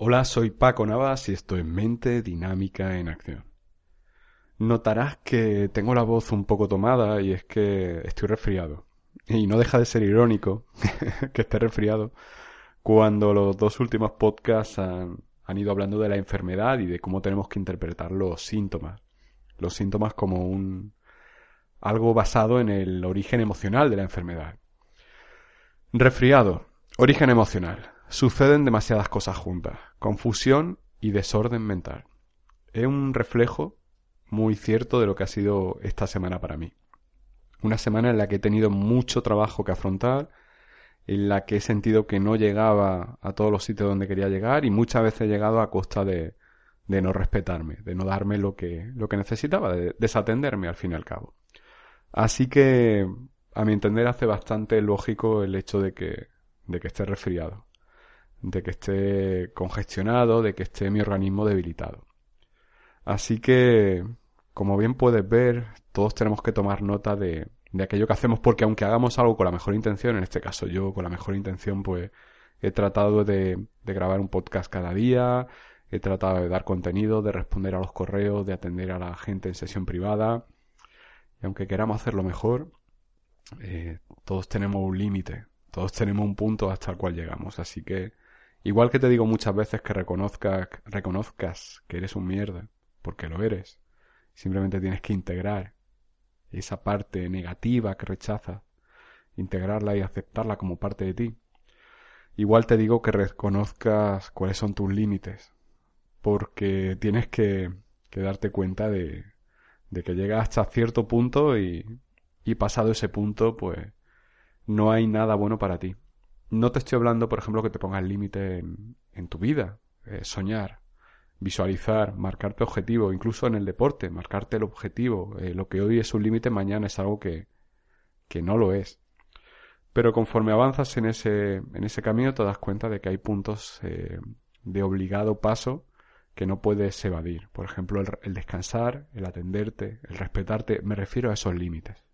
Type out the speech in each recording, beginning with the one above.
Hola, soy Paco Navas y estoy en Mente Dinámica en Acción. Notarás que tengo la voz un poco tomada y es que estoy resfriado. Y no deja de ser irónico que esté resfriado cuando los dos últimos podcasts han, han ido hablando de la enfermedad y de cómo tenemos que interpretar los síntomas. Los síntomas como un, algo basado en el origen emocional de la enfermedad. Resfriado, origen emocional. Suceden demasiadas cosas juntas, confusión y desorden mental. Es un reflejo muy cierto de lo que ha sido esta semana para mí. Una semana en la que he tenido mucho trabajo que afrontar, en la que he sentido que no llegaba a todos los sitios donde quería llegar y muchas veces he llegado a costa de, de no respetarme, de no darme lo que, lo que necesitaba, de desatenderme al fin y al cabo. Así que, a mi entender, hace bastante lógico el hecho de que, de que esté resfriado, de que esté congestionado, de que esté mi organismo debilitado. Así que, como bien puedes ver, todos tenemos que tomar nota de, de aquello que hacemos porque aunque hagamos algo con la mejor intención, en este caso yo con la mejor intención, pues he tratado de, de grabar un podcast cada día, he tratado de dar contenido, de responder a los correos, de atender a la gente en sesión privada, y aunque queramos hacerlo mejor, eh, todos tenemos un límite, todos tenemos un punto hasta el cual llegamos. Así que, igual que te digo muchas veces que reconozcas, reconozcas que eres un mierda, porque lo eres, simplemente tienes que integrar esa parte negativa que rechazas, integrarla y aceptarla como parte de ti. Igual te digo que reconozcas cuáles son tus límites, porque tienes que, darte cuenta de, de que llegas hasta cierto punto y, y pasado ese punto, pues no hay nada bueno para ti. No te estoy hablando, por ejemplo, que te pongas límite en, tu vida, eh, soñar, visualizar, marcarte objetivo, incluso en el deporte, marcarte el objetivo. Eh, lo que hoy es un límite, mañana es algo que, que no lo es. Pero conforme avanzas en ese, en ese camino te das cuenta de que hay puntos eh, de obligado paso que no puedes evadir. Por ejemplo, el, descansar, el atenderte, el respetarte, me refiero a esos límites.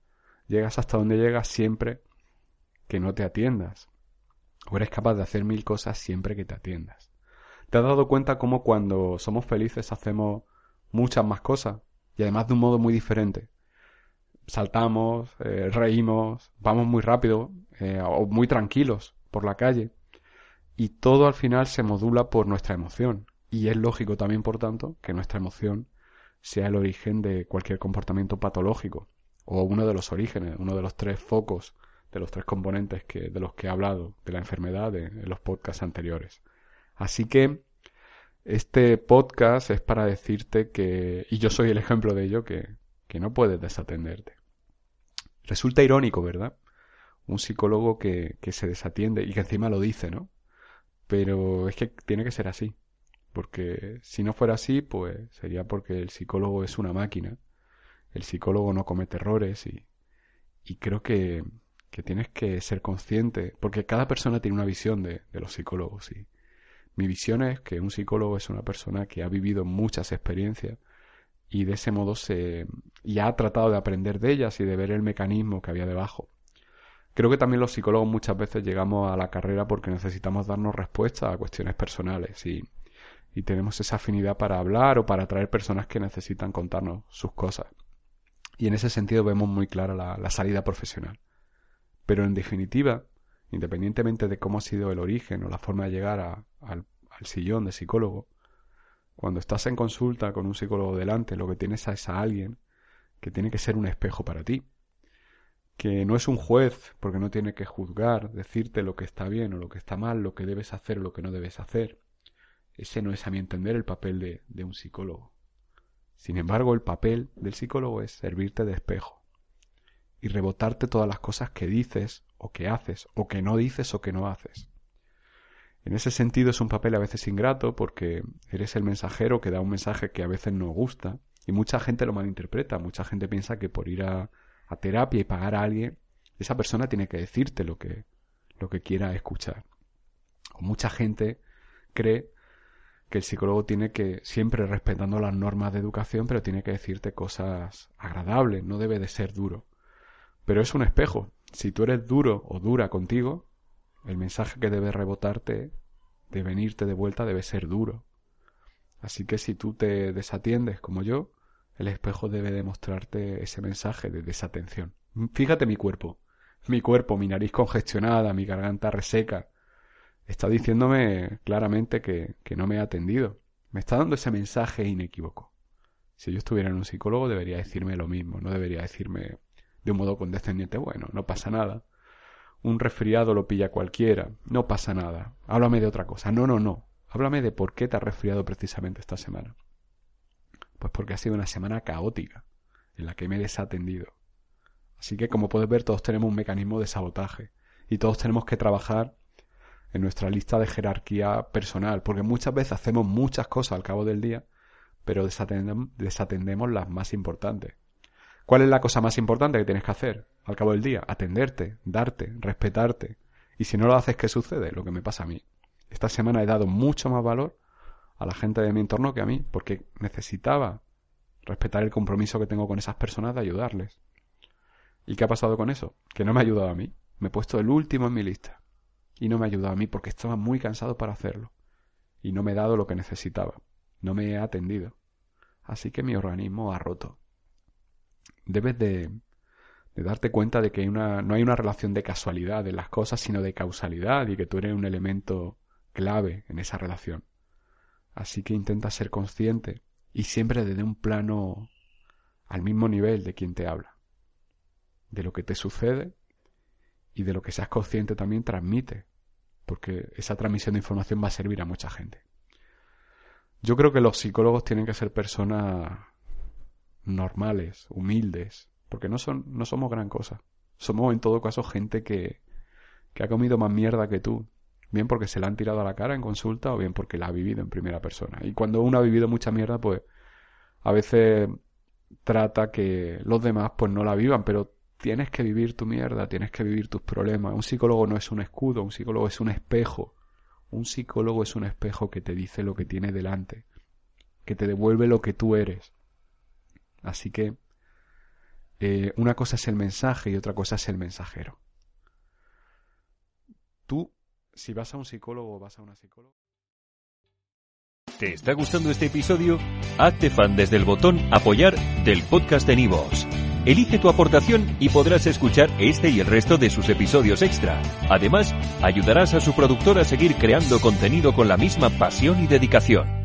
Llegas hasta donde llegas siempre que no te atiendas. O eres capaz de hacer mil cosas siempre que te atiendas. ¿Te has dado cuenta cómo cuando somos felices hacemos muchas más cosas? Y además de un modo muy diferente. Saltamos, eh, reímos, vamos muy rápido eh, o muy tranquilos por la calle. Y todo al final se modula por nuestra emoción. Y es lógico también, por tanto, que nuestra emoción sea el origen de cualquier comportamiento patológico, o uno de los orígenes, uno de los tres focos, de los tres componentes que, de los que he hablado de la enfermedad en los podcasts anteriores. Así que este podcast es para decirte que, y yo soy el ejemplo de ello, que, que no puedes desatenderte. Resulta irónico, ¿verdad? Un psicólogo que, que se desatiende y que encima lo dice, ¿no? Pero es que tiene que ser así porque si no fuera así, pues sería porque el psicólogo es una máquina, el psicólogo no comete errores y, y creo que, que, tienes que ser consciente, porque cada persona tiene una visión de, los psicólogos y mi visión es que un psicólogo es una persona que ha vivido muchas experiencias y de ese modo se y ha tratado de aprender de ellas y de ver el mecanismo que había debajo. Creo que también los psicólogos muchas veces llegamos a la carrera porque necesitamos darnos respuestas a cuestiones personales y y tenemos esa afinidad para hablar o para atraer personas que necesitan contarnos sus cosas. Y en ese sentido vemos muy clara la, salida profesional. Pero en definitiva, independientemente de cómo ha sido el origen o la forma de llegar al, sillón de psicólogo, cuando estás en consulta con un psicólogo delante, lo que tienes es a alguien que tiene que ser un espejo para ti, que no es un juez porque no tiene que juzgar, decirte lo que está bien o lo que está mal, lo que debes hacer o lo que no debes hacer, ese no es, a mi entender, el papel de un psicólogo. Sin embargo, el papel del psicólogo es servirte de espejo y rebotarte todas las cosas que dices o que haces o que no dices o que no haces. En ese sentido es un papel a veces ingrato porque eres el mensajero que da un mensaje que a veces no gusta y mucha gente lo malinterpreta. Mucha gente piensa que por ir a, terapia y pagar a alguien, esa persona tiene que decirte lo que, lo que quiera escuchar. O mucha gente cree que el psicólogo tiene que, siempre respetando las normas de educación, pero tiene que decirte cosas agradables, no debe de ser duro. Pero es un espejo. Si tú eres duro o dura contigo, el mensaje que debe rebotarte, de venirte de vuelta, debe ser duro. Así que si tú te desatiendes como yo, el espejo debe demostrarte ese mensaje de desatención. Fíjate mi cuerpo, mi cuerpo, mi nariz congestionada, mi garganta reseca, está diciéndome claramente que, que no me ha atendido. Me está dando ese mensaje inequívoco. Si yo estuviera en un psicólogo debería decirme lo mismo, no debería decirme de un modo condescendiente, bueno, no pasa nada. Un resfriado lo pilla cualquiera, no pasa nada. Háblame de otra cosa. No, no, no. Háblame de por qué te has resfriado precisamente esta semana. Pues porque ha sido una semana caótica, en la que me he desatendido. Así que como puedes ver todos tenemos un mecanismo de sabotaje y todos tenemos que trabajar en nuestra lista de jerarquía personal, porque muchas veces hacemos muchas cosas al cabo del día, pero desatendemos, las más importantes. ¿Cuál es la cosa más importante que tienes que hacer al cabo del día? Atenderte, darte, respetarte. Y si no lo haces, ¿qué sucede? Lo que me pasa a mí. Esta semana he dado mucho más valor a la gente de mi entorno que a mí, porque necesitaba respetar el compromiso que tengo con esas personas de ayudarles. ¿Y qué ha pasado con eso? Que no me ha ayudado a mí. Me he puesto el último en mi lista. Y no me ha ayudado a mí porque estaba muy cansado para hacerlo. Y no me he dado lo que necesitaba. No me he atendido. Así que mi organismo ha roto. Debes de, darte cuenta de que no hay una relación de casualidad en las cosas, sino de causalidad y que tú eres un elemento clave en esa relación. Así que intenta ser consciente y siempre desde un plano al mismo nivel de quien te habla. De lo que te sucede y de lo que seas consciente también transmite, porque esa transmisión de información va a servir a mucha gente. Yo creo que los psicólogos tienen que ser personas normales, humildes, porque no son no somos gran cosa. Somos en todo caso gente que que ha comido más mierda que tú bien porque se la han tirado a la cara en consulta o bien porque la ha vivido en primera persona. Y cuando uno ha vivido mucha mierda, pues a veces trata que los demás pues no la vivan, pero tienes que vivir tu mierda, tienes que vivir tus problemas. Un psicólogo no es un escudo, un psicólogo es un espejo. Un psicólogo es un espejo que te dice lo que tiene delante, que te devuelve lo que tú eres. Así que eh, una cosa es el mensaje y otra cosa es el mensajero. Tú si vas a un psicólogo o vas a una psicóloga. ¿Te está gustando este episodio? Hazte fan desde el botón Apoyar del podcast de Nivos. Elige tu aportación y podrás escuchar este y el resto de sus episodios extra. Además, ayudarás a su productor a seguir creando contenido con la misma pasión y dedicación.